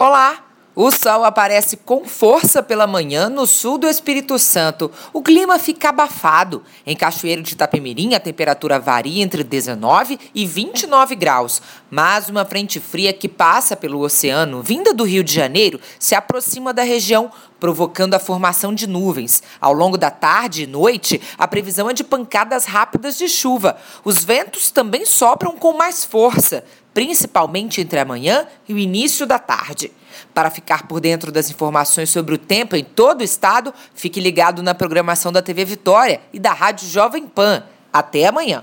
Olá! O sol aparece com força pela manhã no sul do Espírito Santo. O clima fica abafado. Em Cachoeiro de Itapemirim, a temperatura varia entre 19 e 29 graus. Mas uma frente fria que passa pelo oceano, vinda do Rio de Janeiro, se aproxima da região, provocando a formação de nuvens. Ao longo da tarde e noite, a previsão é de pancadas rápidas de chuva. Os ventos também sopram com mais força principalmente entre amanhã e o início da tarde. Para ficar por dentro das informações sobre o tempo em todo o estado, fique ligado na programação da TV Vitória e da Rádio Jovem Pan. Até amanhã.